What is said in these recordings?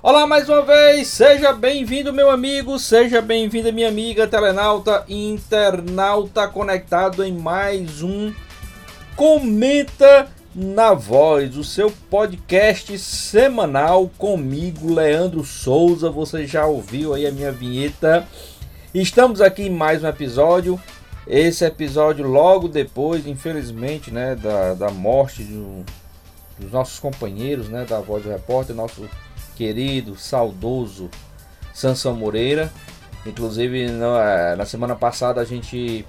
Olá mais uma vez, seja bem-vindo meu amigo, seja bem-vinda minha amiga telenauta internauta conectado em mais um Comenta na Voz, o seu podcast semanal comigo, Leandro Souza. Você já ouviu aí a minha vinheta? Estamos aqui em mais um episódio. Esse episódio logo depois, infelizmente, né, da, da morte do, dos nossos companheiros, né, da Voz do Repórter, nosso querido, saudoso Sansão Moreira. Inclusive na, na semana passada a gente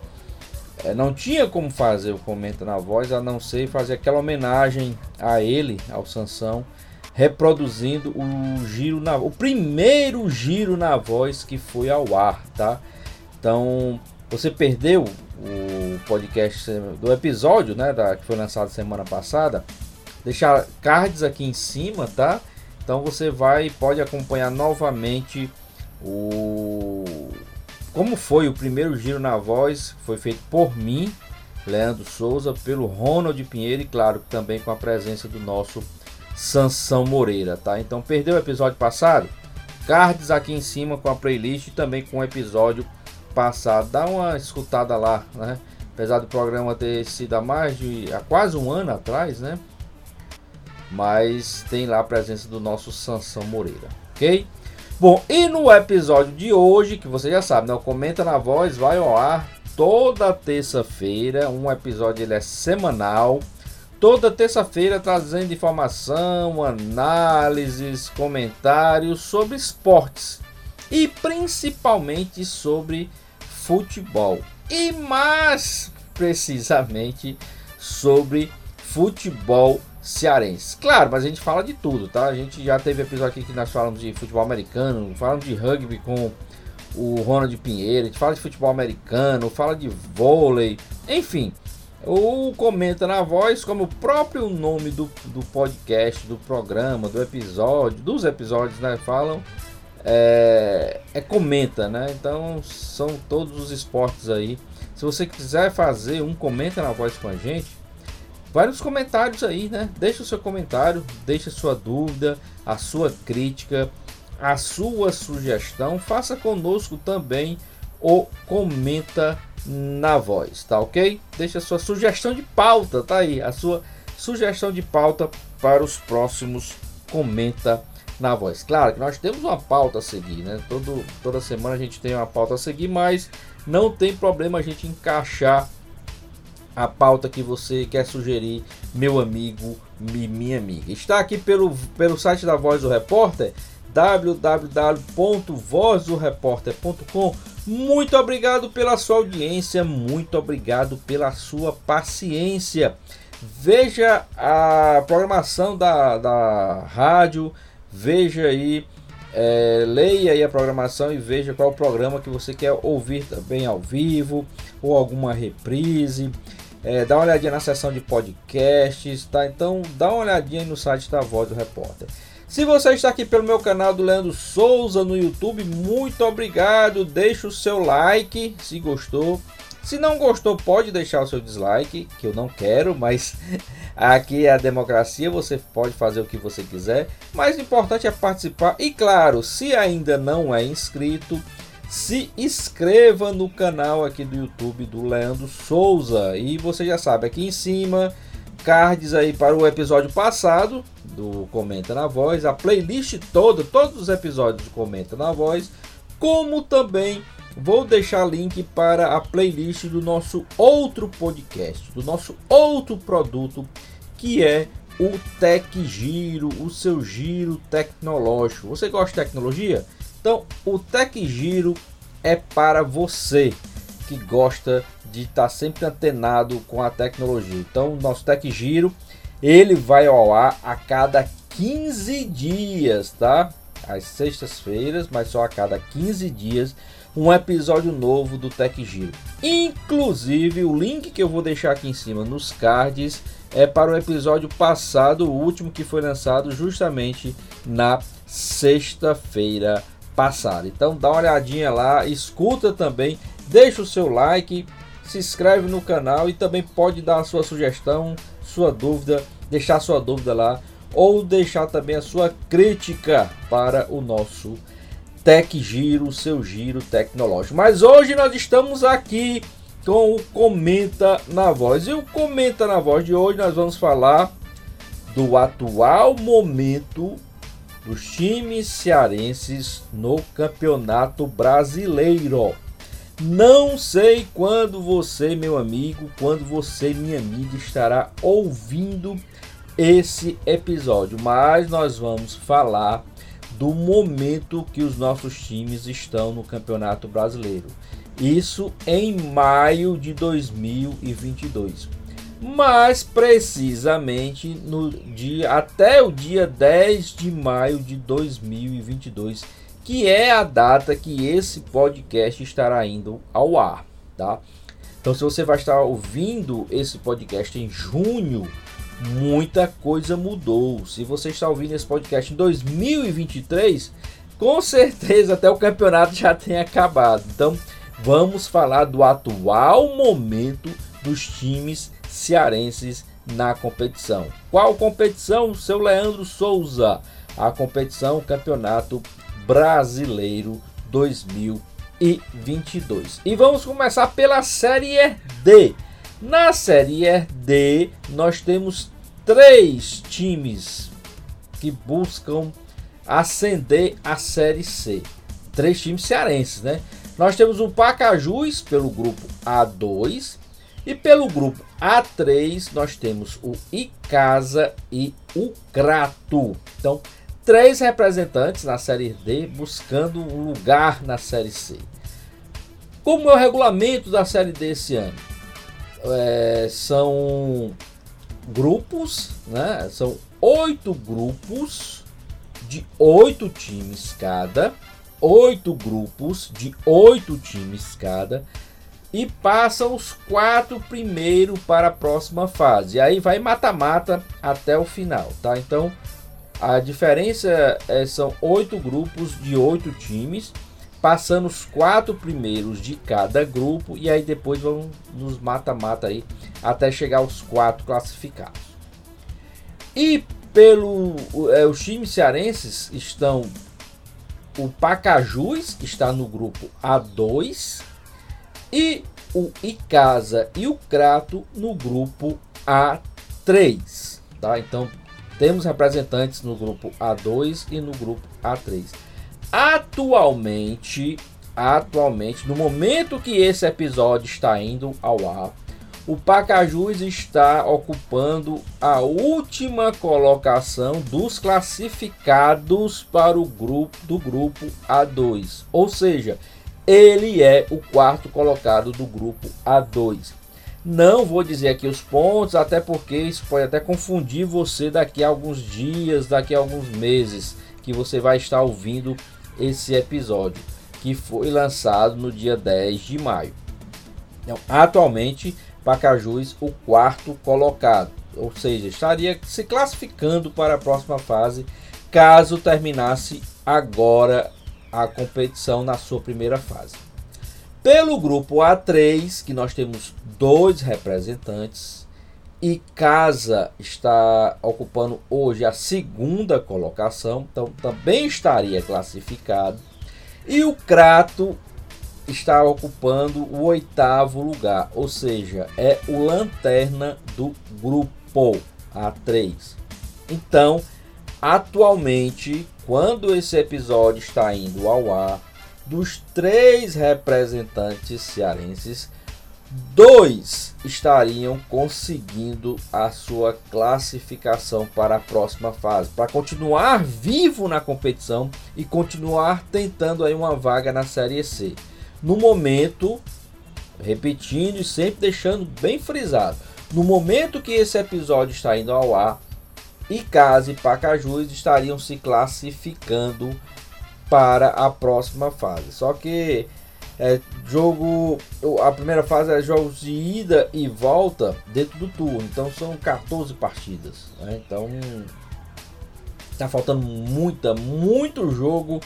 é, não tinha como fazer o Comenta na Voz a não ser fazer aquela homenagem a ele, ao Sansão, reproduzindo o giro na o primeiro giro na voz que foi ao ar, tá? Então, você perdeu o podcast do episódio, né, da, que foi lançado semana passada, deixar cards aqui em cima, tá? Então você vai pode acompanhar novamente o como foi o primeiro giro na voz, foi feito por mim, Leandro Souza, pelo Ronald Pinheiro e claro, também com a presença do nosso Sansão Moreira, tá? Então perdeu o episódio passado? Cards aqui em cima com a playlist e também com o episódio passado. Dá uma escutada lá, né? Apesar do programa ter sido há mais de há quase um ano atrás, né? Mas tem lá a presença do nosso Sansão Moreira, ok? Bom, e no episódio de hoje, que você já sabe, né? O Comenta na Voz vai ao ar toda terça-feira, um episódio ele é semanal, toda terça-feira trazendo informação, análises, comentários sobre esportes e principalmente sobre futebol e mais precisamente sobre futebol cearense. Claro, mas a gente fala de tudo, tá? A gente já teve episódio aqui que nós falamos de futebol americano, falamos de rugby com o Ronald Pinheiro, a gente fala de futebol americano, fala de vôlei, enfim. O Comenta na Voz, como o próprio nome do, do podcast, do programa, do episódio, dos episódios, né, falam, é, é comenta, né? Então são todos os esportes aí. Se você quiser fazer um Comenta na Voz com a gente, Vai nos comentários aí, né? Deixa o seu comentário, deixa a sua dúvida, a sua crítica, a sua sugestão. Faça conosco também o comenta na voz, tá ok? Deixa a sua sugestão de pauta, tá aí, a sua sugestão de pauta para os próximos comenta na voz. Claro que nós temos uma pauta a seguir, né? Todo, toda semana a gente tem uma pauta a seguir, mas não tem problema a gente encaixar a pauta que você quer sugerir, meu amigo e minha amiga. Está aqui pelo, pelo site da Voz do Repórter, www.vozdoreporter.com. Muito obrigado pela sua audiência, muito obrigado pela sua paciência. Veja a programação da, da rádio, veja aí, é, leia aí a programação e veja qual programa que você quer ouvir também ao vivo ou alguma reprise. É, dá uma olhadinha na seção de podcasts, tá? Então dá uma olhadinha no site da Voz do Repórter. Se você está aqui pelo meu canal do Leandro Souza no YouTube, muito obrigado. Deixa o seu like se gostou. Se não gostou, pode deixar o seu dislike, que eu não quero, mas aqui é a democracia, você pode fazer o que você quiser. Mas o importante é participar. E claro, se ainda não é inscrito, se inscreva no canal aqui do YouTube do Leandro Souza. E você já sabe, aqui em cima, cards aí para o episódio passado do Comenta na Voz, a playlist toda, todos os episódios do Comenta na Voz, como também vou deixar link para a playlist do nosso outro podcast, do nosso outro produto que é o Tech Giro, o seu giro tecnológico. Você gosta de tecnologia? Então, o Tech Giro é para você que gosta de estar tá sempre antenado com a tecnologia. Então, nosso Tech Giro, ele vai ao ar a cada 15 dias, tá? Às sextas-feiras, mas só a cada 15 dias, um episódio novo do Tech Giro. Inclusive, o link que eu vou deixar aqui em cima nos cards é para o episódio passado, o último que foi lançado justamente na sexta-feira passada. Então dá uma olhadinha lá, escuta também, deixa o seu like, se inscreve no canal e também pode dar a sua sugestão, sua dúvida, deixar sua dúvida lá ou deixar também a sua crítica para o nosso Tech Giro, seu giro tecnológico. Mas hoje nós estamos aqui com o Comenta na Voz. E o Comenta na Voz de hoje nós vamos falar do atual momento dos times cearenses no Campeonato Brasileiro. Não sei quando você, meu amigo, quando você, minha amiga, estará ouvindo esse episódio, mas nós vamos falar do momento que os nossos times estão no Campeonato Brasileiro. Isso em maio de 2022. Mas precisamente no dia até o dia 10 de maio de 2022, que é a data que esse podcast estará indo ao ar, tá? Então se você vai estar ouvindo esse podcast em junho, muita coisa mudou. Se você está ouvindo esse podcast em 2023, com certeza até o campeonato já tem acabado. Então, vamos falar do atual momento dos times cearenses na competição. Qual competição? Seu Leandro Souza. A competição Campeonato Brasileiro 2022. E vamos começar pela Série D. Na Série D, nós temos três times que buscam ascender a Série C. Três times cearenses, né? Nós temos o Pacajus pelo grupo A2 e pelo grupo A3 nós temos o Icasa e o Crato. Então, três representantes na Série D buscando um lugar na Série C. Como é o regulamento da Série D esse ano? É, são grupos, né? São oito grupos de oito times cada oito grupos de oito times cada e passam os quatro primeiro para a próxima fase. E aí vai mata-mata até o final, tá? Então a diferença é, são oito grupos de oito times, passando os quatro primeiros de cada grupo e aí depois vão nos mata-mata aí até chegar aos quatro classificados. E pelo é, os times cearenses estão o Pacajus está no grupo A2 e o Icasa e o Crato no grupo A3, tá? Então temos representantes no grupo A2 e no grupo A3. Atualmente, atualmente, no momento que esse episódio está indo ao ar, o Pacajus está ocupando a última colocação dos classificados para o grupo do grupo A2. Ou seja, ele é o quarto colocado do grupo A2. Não vou dizer aqui os pontos, até porque isso pode até confundir você daqui a alguns dias, daqui a alguns meses, que você vai estar ouvindo esse episódio, que foi lançado no dia 10 de maio. Então, atualmente, Pacajus o quarto colocado, ou seja, estaria se classificando para a próxima fase caso terminasse agora a competição na sua primeira fase. Pelo grupo A3, que nós temos dois representantes, e Casa está ocupando hoje a segunda colocação, então também estaria classificado. E o Crato está ocupando o oitavo lugar, ou seja, é o lanterna do grupo A3. Então, atualmente, quando esse episódio está indo ao ar, dos três representantes cearenses, dois estariam conseguindo a sua classificação para a próxima fase, para continuar vivo na competição e continuar tentando aí uma vaga na Série C. No momento, repetindo e sempre deixando bem frisado, no momento que esse episódio está indo ao ar, Icasa e Pacajus estariam se classificando para a próxima fase. Só que é, jogo, a primeira fase é jogos de ida e volta dentro do turno, então são 14 partidas. Né? Então tá faltando muita, muito jogo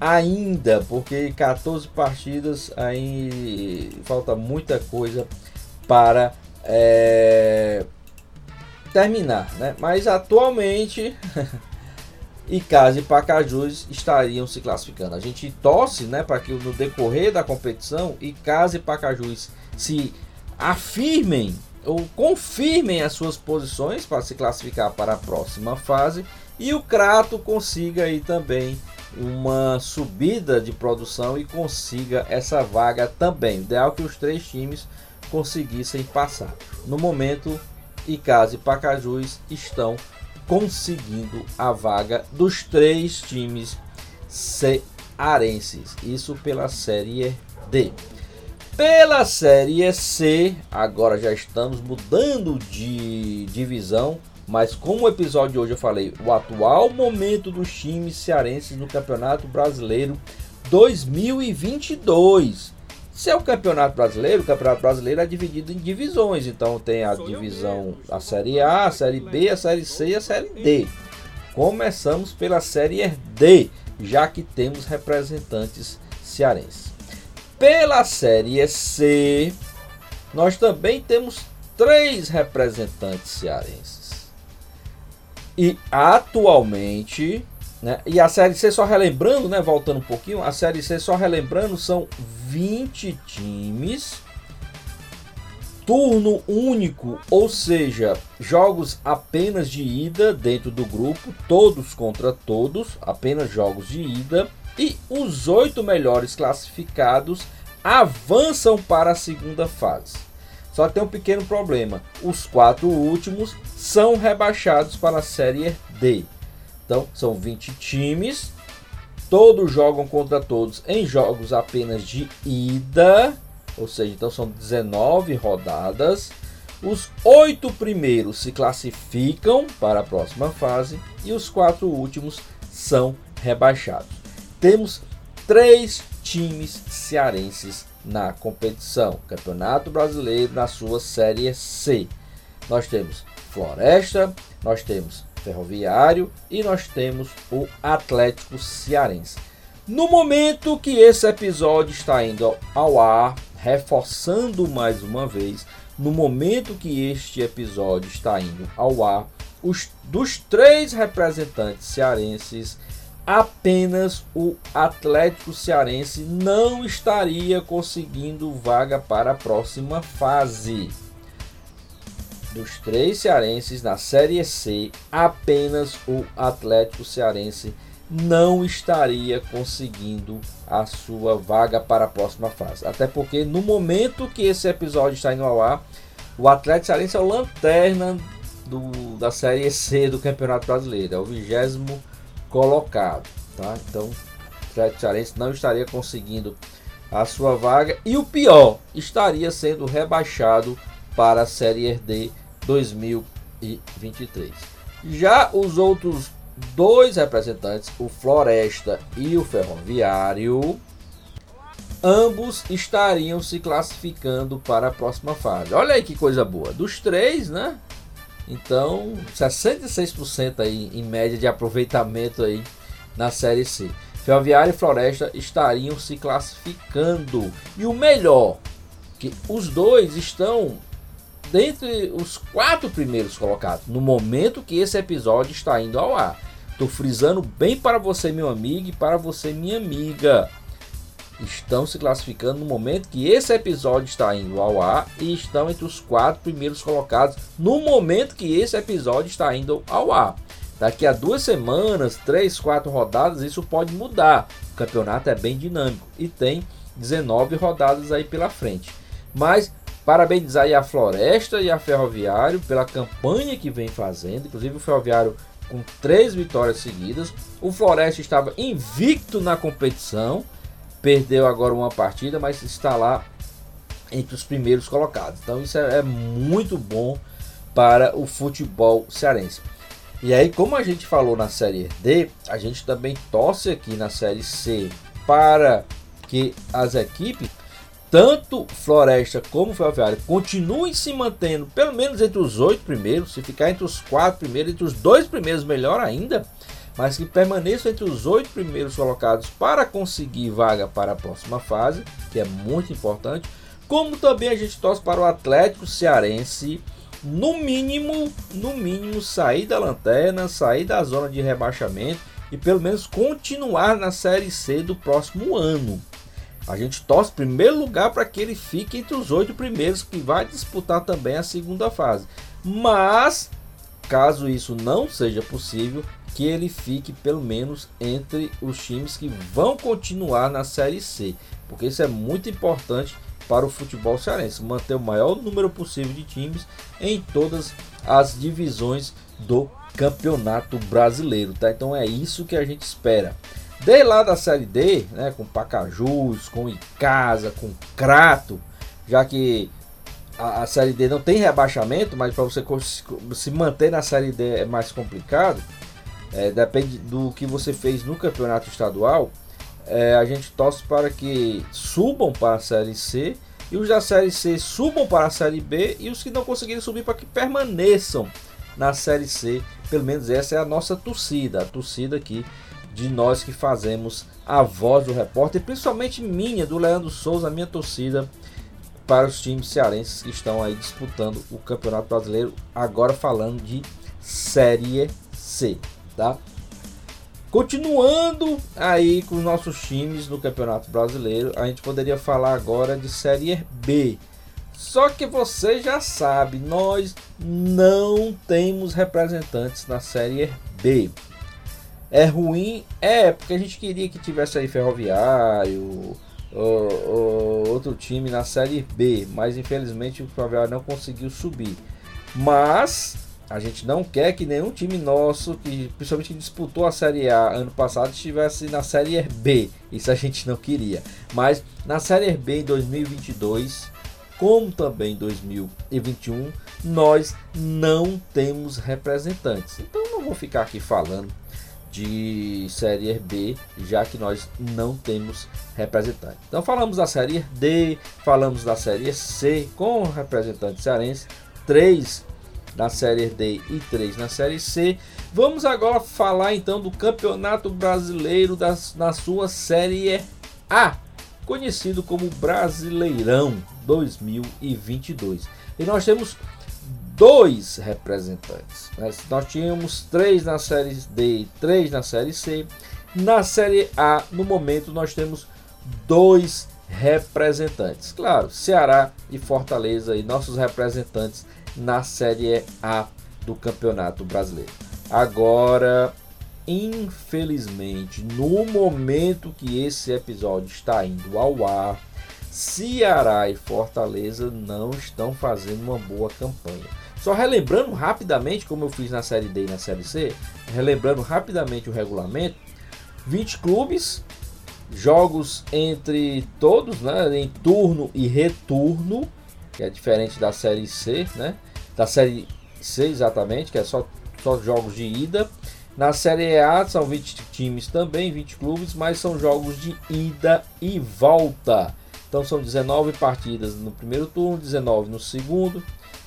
ainda, porque 14 partidas aí falta muita coisa para é, terminar, né? Mas atualmente Icasa e Pacajus estariam se classificando. A gente torce né, para que no decorrer da competição Icasa e Pacajus se afirmem ou confirmem as suas posições para se classificar para a próxima fase e o Crato consiga aí também uma subida de produção e consiga essa vaga também. O ideal é que os três times conseguissem passar. No momento, Icasa e Pacajus estão conseguindo a vaga dos três times cearenses. Isso pela Série D. Pela Série C, agora já estamos mudando de divisão, mas como o episódio de hoje eu falei, o atual momento dos times cearenses no Campeonato Brasileiro 2022. Se é o Campeonato Brasileiro, o Campeonato Brasileiro é dividido em divisões. Então tem a divisão, a Série A, a Série B, a Série C e a Série D. Começamos pela Série D, já que temos representantes cearenses. Pela Série C, nós também temos três representantes cearenses. E atualmente né? E a Série C, só relembrando, né, voltando um pouquinho, a Série C, só relembrando, são 20 times, turno único, ou seja, jogos apenas de ida dentro do grupo, todos contra todos, apenas jogos de ida, e os oito melhores classificados avançam para a segunda fase. Só tem um pequeno problema: os quatro últimos são rebaixados para a Série D. Então, são 20 times, todos jogam contra todos em jogos apenas de ida, ou seja, então são 19 rodadas. Os oito primeiros se classificam para a próxima fase e os quatro últimos são rebaixados. Temos três times cearenses na competição, Campeonato Brasileiro na sua Série C. Nós temos Floresta, nós temos Ferroviário e nós temos o Atlético Cearense. No momento que esse episódio está indo ao ar, reforçando mais uma vez, no momento que este episódio está indo ao ar, os, dos três representantes cearenses, apenas o Atlético Cearense não estaria conseguindo vaga para a próxima fase dos três cearenses na Série C, apenas o Atlético Cearense não estaria conseguindo a sua vaga para a próxima fase. Até porque no momento que esse episódio está indo ao ar, o Atlético Cearense é o lanterna do, da Série C do Campeonato Brasileiro, é o vigésimo colocado. Tá? Então, o Atlético Cearense não estaria conseguindo a sua vaga e o pior, estaria sendo rebaixado para a Série D 2023. Já os outros dois representantes, o Floresta e o Ferroviário, ambos estariam se classificando para a próxima fase. Olha aí que coisa boa. Dos três, né? Então, 66% aí em média de aproveitamento aí na Série C. Ferroviário e Floresta estariam se classificando. E o melhor, que os dois estão dentre os quatro primeiros colocados, no momento que esse episódio está indo ao ar. Estou frisando bem para você, meu amigo, e para você, minha amiga. Estão se classificando no momento que esse episódio está indo ao ar e estão entre os quatro primeiros colocados no momento que esse episódio está indo ao ar. Daqui a duas semanas, três, quatro rodadas, isso pode mudar. O campeonato é bem dinâmico e tem 19 rodadas aí pela frente. Mas Parabenizar aí a Floresta e a Ferroviário pela campanha que vem fazendo. Inclusive o Ferroviário com três vitórias seguidas. O Floresta estava invicto na competição. Perdeu agora uma partida, mas está lá entre os primeiros colocados. Então isso é, é muito bom para o futebol cearense. E aí, como a gente falou na série D, a gente também torce aqui na série C para que as equipes, tanto Floresta como Ferroviário, continuem se mantendo pelo menos entre os oito primeiros. Se ficar entre os quatro primeiros, entre os dois primeiros, melhor ainda. Mas que permaneçam entre os oito primeiros colocados para conseguir vaga para a próxima fase, que é muito importante. Como também a gente torce para o Atlético Cearense no mínimo, no mínimo sair da lanterna, sair da zona de rebaixamento e pelo menos continuar na Série C do próximo ano. A gente torce primeiro lugar para que ele fique entre os oito primeiros que vai disputar também a segunda fase. Mas caso isso não seja possível, que ele fique pelo menos entre os times que vão continuar na Série C, porque isso é muito importante para o futebol cearense, manter o maior número possível de times em todas as divisões do Campeonato Brasileiro, tá? Então é isso que a gente espera. De lá da Série D, né, com Pacajus, com Icasa, com Crato, já que a, a Série D não tem rebaixamento, mas para você se manter na Série D é mais complicado. É, depende do que você fez no campeonato estadual é, a gente torce para que subam para a Série C e os da Série C subam para a Série B e os que não conseguirem subir para que permaneçam na Série C. Pelo menos essa é a nossa torcida, a torcida aqui de nós que fazemos a voz do repórter, principalmente minha, do Leandro Souza, minha torcida para os times cearenses que estão aí disputando o Campeonato Brasileiro, agora falando de Série C, tá? Continuando aí com os nossos times no Campeonato Brasileiro, a gente poderia falar agora de Série B. Só que você já sabe, nós não temos representantes na Série B. É ruim? É, porque a gente queria que tivesse aí Ferroviário, ou, ou outro time na Série B, mas infelizmente o Ferroviário não conseguiu subir. Mas a gente não quer que nenhum time nosso, que principalmente que disputou a Série A ano passado, estivesse na Série B. Isso a gente não queria. Mas na Série B em 2022, como também em 2021, nós não temos representantes. Então não vou ficar aqui falando de Série B, já que nós não temos representantes. Então falamos da Série D, falamos da Série C com representantes cearenses, três na Série D e 3 na Série C. Vamos agora falar então do Campeonato Brasileiro das, na sua Série A, conhecido como Brasileirão 2022. E nós temos dois representantes. Né? Nós tínhamos três na Série D e três na Série C. Na Série A, no momento, nós temos dois representantes. Claro, Ceará e Fortaleza e nossos representantes na Série A do Campeonato Brasileiro. Agora, infelizmente, no momento que esse episódio está indo ao ar, Ceará e Fortaleza não estão fazendo uma boa campanha. Só relembrando rapidamente, como eu fiz na Série D e na Série C, relembrando rapidamente o regulamento: 20 clubes, jogos entre todos, né, em turno e retorno, que é diferente da Série C, né? da Série C exatamente, que é só, só jogos de ida. Na Série A são 20 times também, 20 clubes, mas são jogos de ida e volta. Então são 19 partidas no primeiro turno, 19 no segundo,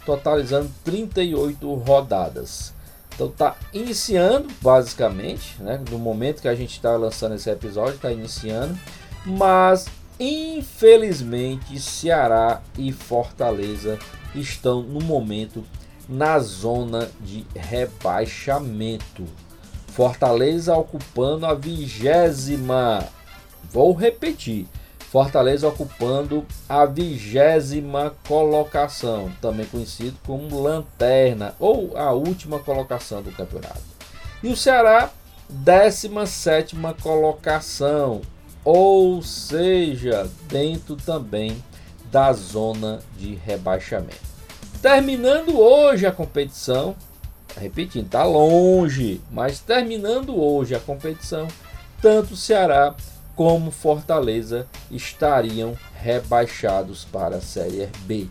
totalizando 38 rodadas. Então tá iniciando, basicamente, né? No momento que a gente está lançando esse episódio, está iniciando, mas infelizmente Ceará e Fortaleza estão no momento na zona de rebaixamento. Fortaleza ocupando a vigésima. Vou repetir. Fortaleza ocupando a vigésima colocação, também conhecido como lanterna ou a última colocação do campeonato. E o Ceará, 17 colocação, ou seja, dentro também da zona de rebaixamento. Terminando hoje a competição, repetindo, está longe, mas terminando hoje a competição, tanto Ceará como Fortaleza estariam rebaixados para a Série B.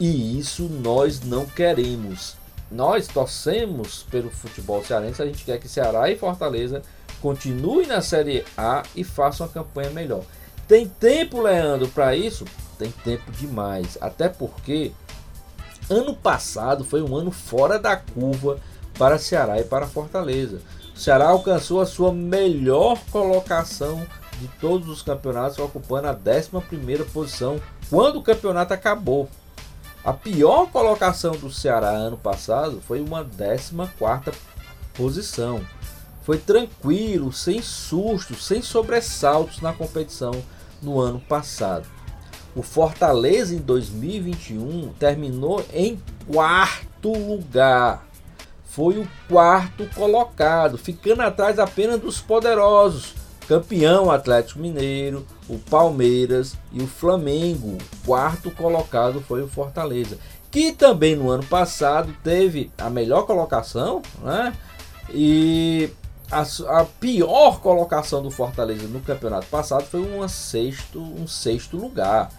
E isso nós não queremos. Nós torcemos pelo futebol cearense, a gente quer que Ceará e Fortaleza continuem na Série A e façam uma campanha melhor. Tem tempo, Leandro, para isso? Tem tempo demais. Até porque ano passado foi um ano fora da curva para Ceará e para Fortaleza. O Ceará alcançou a sua melhor colocação de todos os campeonatos, ocupando a 11 posição quando o campeonato acabou. A pior colocação do Ceará ano passado foi uma 14 posição. Foi tranquilo, sem sustos, sem sobressaltos na competição no ano passado. O Fortaleza em 2021 terminou em quarto lugar. Foi o quarto colocado, ficando atrás apenas dos poderosos. Campeão Atlético Mineiro, o Palmeiras e o Flamengo. Quarto colocado foi o Fortaleza, que também no ano passado teve a melhor colocação, né? E a, a, pior colocação do Fortaleza no campeonato passado foi uma sexto, um sexto lugar.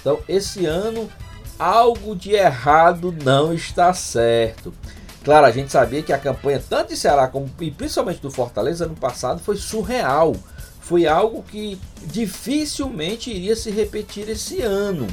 Então, esse ano, algo de errado não está certo. Claro, a gente sabia que a campanha, tanto de Ceará como e principalmente do Fortaleza, ano passado, foi surreal. Foi algo que dificilmente iria se repetir esse ano.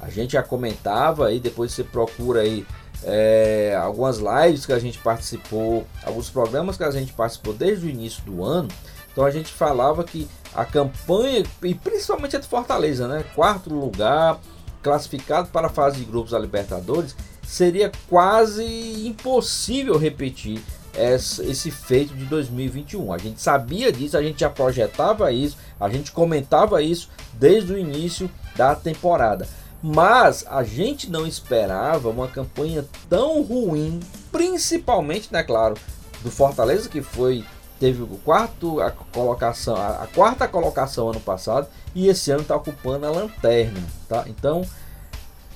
A gente já comentava aí, depois você procura aí é, algumas lives que a gente participou, alguns programas que a gente participou desde o início do ano. Então a gente falava que a campanha, e principalmente a de Fortaleza, né? Quarto lugar, classificado para a fase de grupos da Libertadores, seria quase impossível repetir esse feito de 2021. A gente sabia disso, a gente já projetava isso, a gente comentava isso desde o início da temporada. Mas a gente não esperava uma campanha tão ruim, principalmente, né, claro, do Fortaleza que foi teve o quarto a colocação, a, a quarta colocação ano passado e esse ano está ocupando a lanterna, tá? Então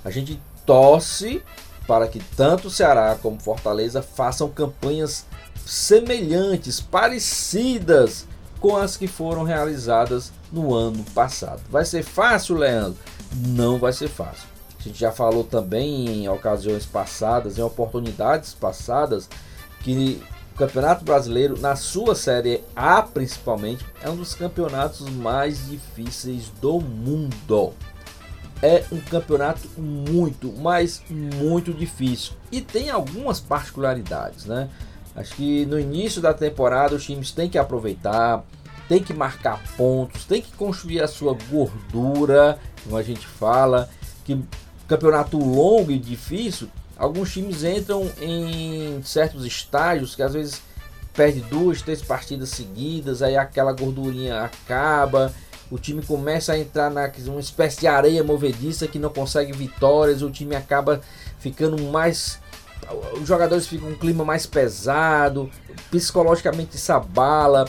a gente torce para que tanto Ceará como Fortaleza façam campanhas semelhantes, parecidas com as que foram realizadas no ano passado. Vai ser fácil, Leandro? Não vai ser fácil. A gente já falou também em ocasiões passadas, em oportunidades passadas, que o Campeonato Brasileiro, na sua Série A principalmente, é um dos campeonatos mais difíceis do mundo. É um campeonato muito, mas muito difícil. E tem algumas particularidades, né? Acho que no início da temporada os times têm que aproveitar, tem que marcar pontos, tem que construir a sua gordura, como a gente fala, que campeonato longo e difícil Alguns times entram em certos estágios que às vezes perde duas, três partidas seguidas, aí aquela gordurinha acaba, o time começa a entrar na uma espécie de areia movediça que não consegue vitórias, o time acaba ficando mais os jogadores ficam com um clima mais pesado, psicologicamente se abala.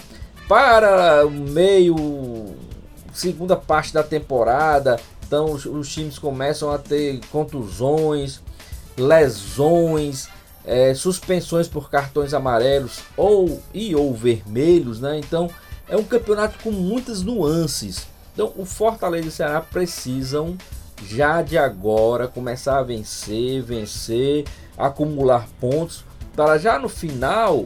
Para o meio, segunda parte da temporada, então os, os times começam a ter contusões, lesões, é, suspensões por cartões amarelos ou e ou vermelhos, né? Então é um campeonato com muitas nuances. Então o Fortaleza e o Ceará precisam já de agora começar a vencer, vencer, acumular pontos para já no final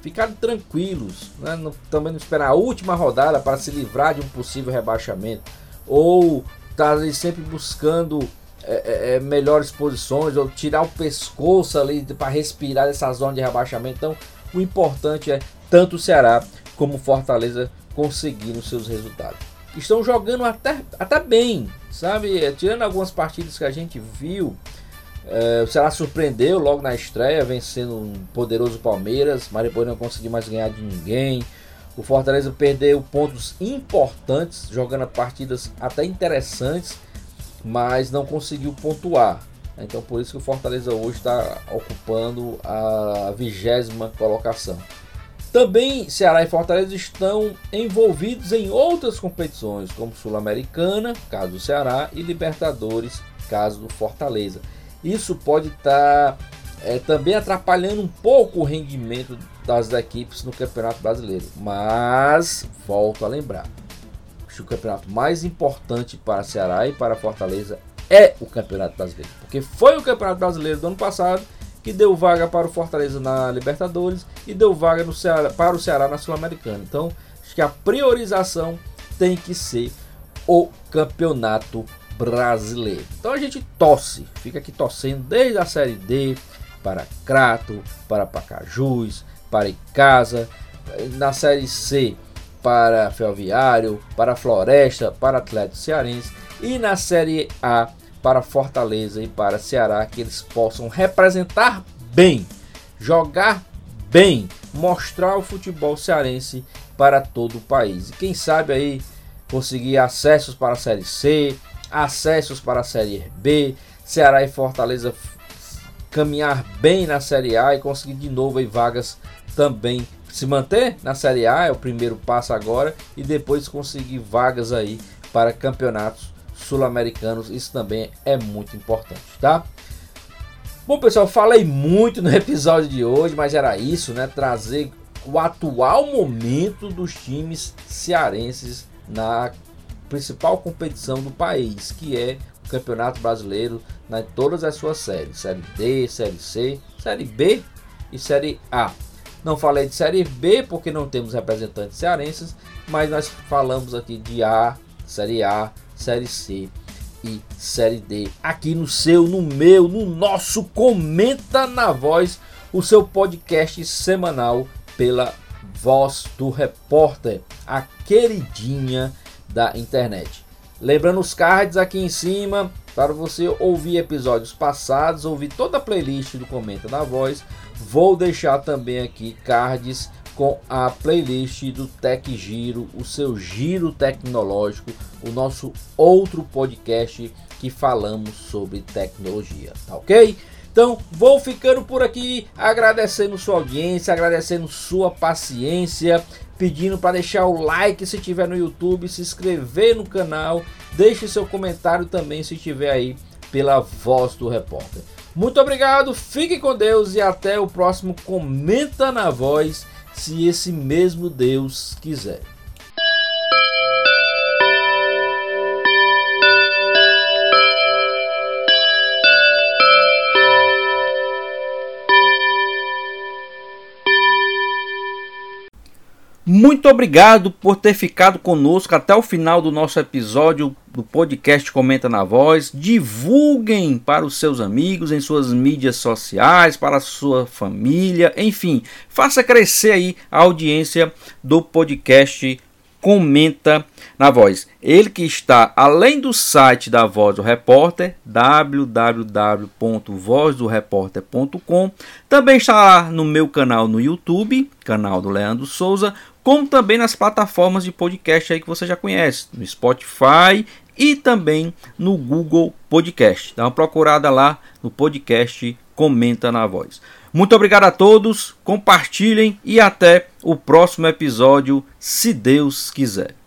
ficarem tranquilos, né? também não esperar a última rodada para se livrar de um possível rebaixamento ou estar tá sempre buscando é, é, é, melhores posições ou tirar o pescoço ali para respirar essa zona de rebaixamento. Então, o importante é tanto o Ceará como Fortaleza conseguindo seus resultados. Estão jogando até, até bem, sabe? É, tirando algumas partidas que a gente viu, é, o Ceará surpreendeu logo na estreia, vencendo um poderoso Palmeiras, depois não conseguiu mais ganhar de ninguém. O Fortaleza perdeu pontos importantes, jogando partidas até interessantes mas não conseguiu pontuar. Então por isso que o Fortaleza hoje está ocupando a vigésima colocação. Também Ceará e Fortaleza estão envolvidos em outras competições, como Sul-Americana, caso do Ceará, e Libertadores, caso do Fortaleza. Isso pode estar tá, é, também atrapalhando um pouco o rendimento das equipes no Campeonato Brasileiro. Mas, volto a lembrar, o campeonato mais importante para Ceará e para Fortaleza é o Campeonato Brasileiro. Porque foi o Campeonato Brasileiro do ano passado que deu vaga para o Fortaleza na Libertadores e deu vaga no Ceará, para o Ceará na Sul-Americana. Então, acho que a priorização tem que ser o Campeonato Brasileiro. Então a gente torce, fica aqui torcendo desde a Série D para Crato, para Pacajus, para Icasa, na Série C para Ferroviário, para Floresta, para Atlético Cearense e na Série A para Fortaleza e para Ceará que eles possam representar bem, jogar bem, mostrar o futebol cearense para todo o país. E quem sabe aí conseguir acessos para a Série C, acessos para a Série B, Ceará e Fortaleza caminhar bem na Série A e conseguir de novo aí vagas também se manter na Série A é o primeiro passo agora e depois conseguir vagas aí para campeonatos sul-americanos. Isso também é muito importante, tá? Bom, pessoal, falei muito no episódio de hoje, mas era isso, né? Trazer o atual momento dos times cearenses na principal competição do país, que é o Campeonato Brasileiro, em todas as suas séries: Série D, Série C, Série B e Série A. Não falei de Série B porque não temos representantes cearenses, mas nós falamos aqui de A, Série A, Série C e Série D. Aqui no seu, no meu, no nosso Comenta na Voz, o seu podcast semanal pela Voz do Repórter, a queridinha da internet. Lembrando os cards aqui em cima para você ouvir episódios passados, ouvir toda a playlist do Comenta na Voz. Vou deixar também aqui cards com a playlist do Tech Giro, o seu giro tecnológico, o nosso outro podcast que falamos sobre tecnologia, tá ok? Então vou ficando por aqui, agradecendo sua audiência, agradecendo sua paciência, pedindo para deixar o like se estiver no YouTube, se inscrever no canal, deixe seu comentário também se estiver aí pela voz do repórter. Muito obrigado, fique com Deus e até o próximo Comenta na Voz se esse mesmo Deus quiser. Muito obrigado por ter ficado conosco até o final do nosso episódio do podcast Comenta na Voz. Divulguem para os seus amigos em suas mídias sociais, para a sua família, enfim, faça crescer aí a audiência do podcast Comenta na Voz. Ele que está além do site da Voz do Repórter, www.vozdoreporter.com, também está lá no meu canal no YouTube, canal do Leandro Souza, como também nas plataformas de podcast aí que você já conhece, no Spotify e também no Google Podcast. Dá uma procurada lá no podcast Comenta na Voz. Muito obrigado a todos, compartilhem e até o próximo episódio, se Deus quiser.